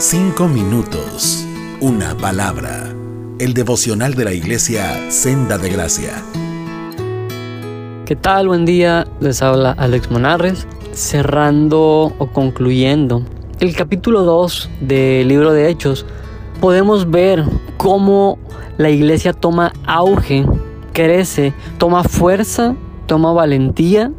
Cinco minutos, una palabra. El devocional de la iglesia Senda de Gracia. ¿Qué tal? Buen día. Les habla Alex Monarres. Cerrando o concluyendo el capítulo 2 del libro de Hechos, podemos ver cómo la iglesia toma auge, crece, toma fuerza, toma valentía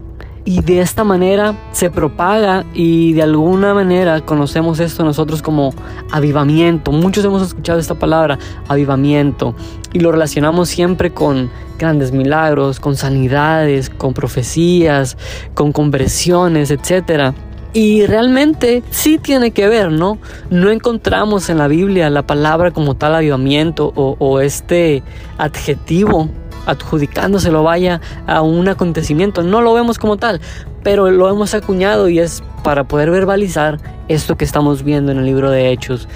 y de esta manera se propaga y de alguna manera conocemos esto nosotros como avivamiento. Muchos hemos escuchado esta palabra, avivamiento, y lo relacionamos siempre con grandes milagros, con sanidades, con profecías, con conversiones, etc. Y realmente sí tiene que ver, ¿no? No encontramos en la Biblia la palabra como tal avivamiento o, o este adjetivo adjudicándoselo vaya a un acontecimiento. No lo vemos como tal, pero lo hemos acuñado y es para poder verbalizar esto que estamos viendo en el libro de Hechos.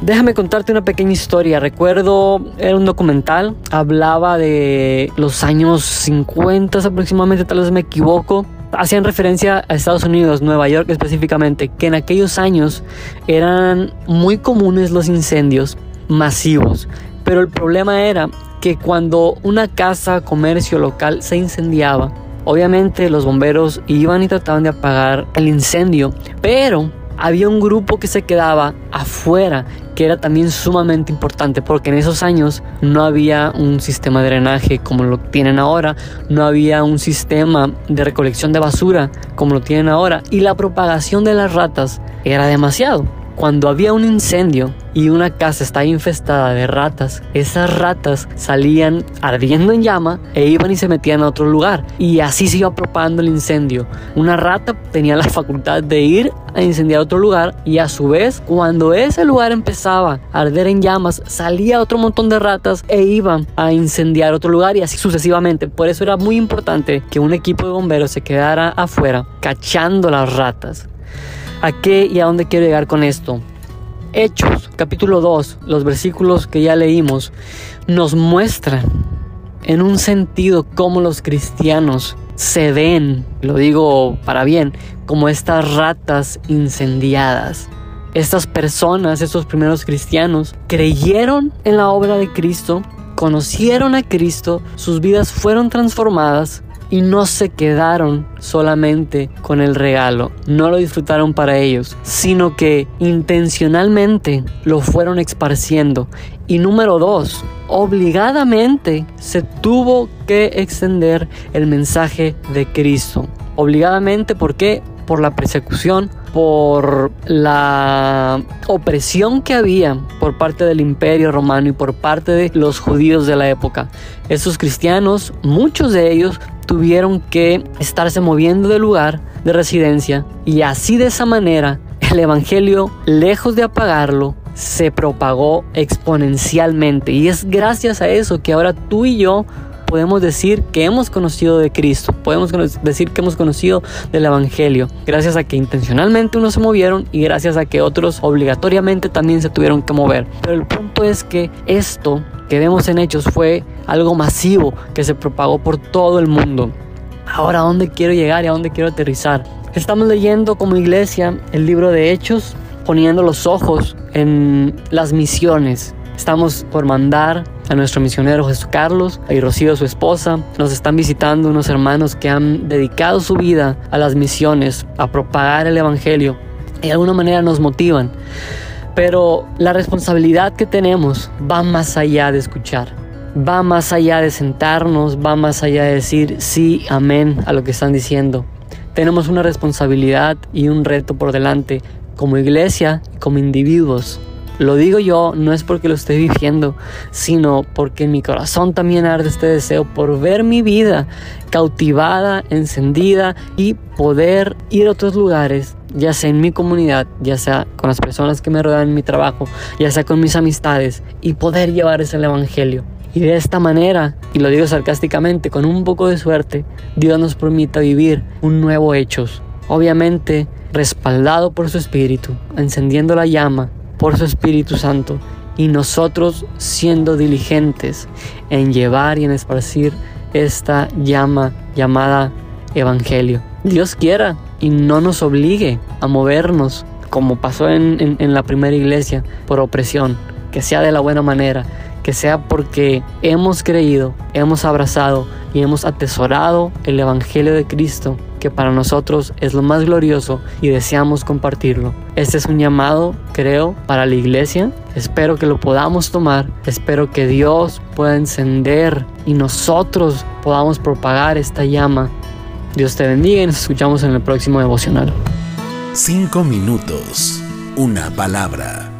Déjame contarte una pequeña historia. Recuerdo, era un documental, hablaba de los años 50 aproximadamente, tal vez me equivoco. Hacían referencia a Estados Unidos, Nueva York específicamente, que en aquellos años eran muy comunes los incendios masivos. Pero el problema era que cuando una casa, comercio local se incendiaba, obviamente los bomberos iban y trataban de apagar el incendio, pero había un grupo que se quedaba afuera, que era también sumamente importante, porque en esos años no había un sistema de drenaje como lo tienen ahora, no había un sistema de recolección de basura como lo tienen ahora, y la propagación de las ratas era demasiado. Cuando había un incendio y una casa estaba infestada de ratas, esas ratas salían ardiendo en llama e iban y se metían a otro lugar. Y así se iba propagando el incendio. Una rata tenía la facultad de ir a incendiar otro lugar y a su vez cuando ese lugar empezaba a arder en llamas salía otro montón de ratas e iban a incendiar otro lugar y así sucesivamente. Por eso era muy importante que un equipo de bomberos se quedara afuera cachando las ratas. ¿A qué y a dónde quiero llegar con esto? Hechos, capítulo 2, los versículos que ya leímos, nos muestran en un sentido cómo los cristianos se ven, lo digo para bien, como estas ratas incendiadas. Estas personas, estos primeros cristianos, creyeron en la obra de Cristo, conocieron a Cristo, sus vidas fueron transformadas y no se quedaron solamente con el regalo, no lo disfrutaron para ellos, sino que intencionalmente lo fueron esparciendo. Y número dos, obligadamente se tuvo que extender el mensaje de Cristo. Obligadamente, ¿por qué? Por la persecución, por la opresión que había por parte del imperio romano y por parte de los judíos de la época. Esos cristianos, muchos de ellos tuvieron que estarse moviendo de lugar de residencia y así de esa manera el Evangelio, lejos de apagarlo, se propagó exponencialmente y es gracias a eso que ahora tú y yo podemos decir que hemos conocido de Cristo, podemos decir que hemos conocido del Evangelio, gracias a que intencionalmente unos se movieron y gracias a que otros obligatoriamente también se tuvieron que mover. Pero el punto es que esto que vemos en Hechos fue algo masivo que se propagó por todo el mundo. Ahora, ¿a dónde quiero llegar y a dónde quiero aterrizar? Estamos leyendo como iglesia el libro de Hechos, poniendo los ojos en las misiones. Estamos por mandar a nuestro misionero Jesús Carlos y Rocío, su esposa. Nos están visitando unos hermanos que han dedicado su vida a las misiones, a propagar el Evangelio y de alguna manera nos motivan. Pero la responsabilidad que tenemos va más allá de escuchar, va más allá de sentarnos, va más allá de decir sí, amén a lo que están diciendo. Tenemos una responsabilidad y un reto por delante como iglesia y como individuos. Lo digo yo, no es porque lo esté diciendo, sino porque en mi corazón también arde este deseo por ver mi vida cautivada, encendida y poder ir a otros lugares ya sea en mi comunidad, ya sea con las personas que me rodean en mi trabajo, ya sea con mis amistades, y poder llevarles el Evangelio. Y de esta manera, y lo digo sarcásticamente, con un poco de suerte, Dios nos permita vivir un nuevo hechos. Obviamente, respaldado por su Espíritu, encendiendo la llama por su Espíritu Santo, y nosotros siendo diligentes en llevar y en esparcir esta llama llamada Evangelio. Dios quiera y no nos obligue a movernos como pasó en, la primera iglesia, por opresión, que sea de la buena manera, que sea porque hemos creído, hemos abrazado y hemos atesorado el Evangelio de Cristo, que para nosotros es lo más glorioso y deseamos compartirlo. Este es un llamado, creo, para la iglesia. Espero que lo podamos tomar. Espero que Dios pueda encender y nosotros podamos propagar esta llama. Dios te bendiga y nos escuchamos en el próximo devocional. Cinco minutos. Una palabra